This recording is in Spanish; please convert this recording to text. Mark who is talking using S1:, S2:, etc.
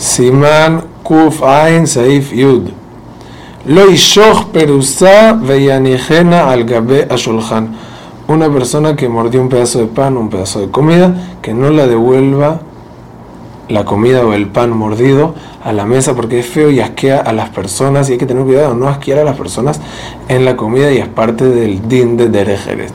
S1: Siman Kufain Saif Yud. Lo ishoch perusa veyanijena al gabe ashulhan. Una persona que mordió un pedazo de pan, un pedazo de comida, que no la devuelva la comida o el pan mordido a la mesa porque es feo y asquea a las personas y hay que tener cuidado no asquear a las personas en la comida y es parte del din de Derejeret.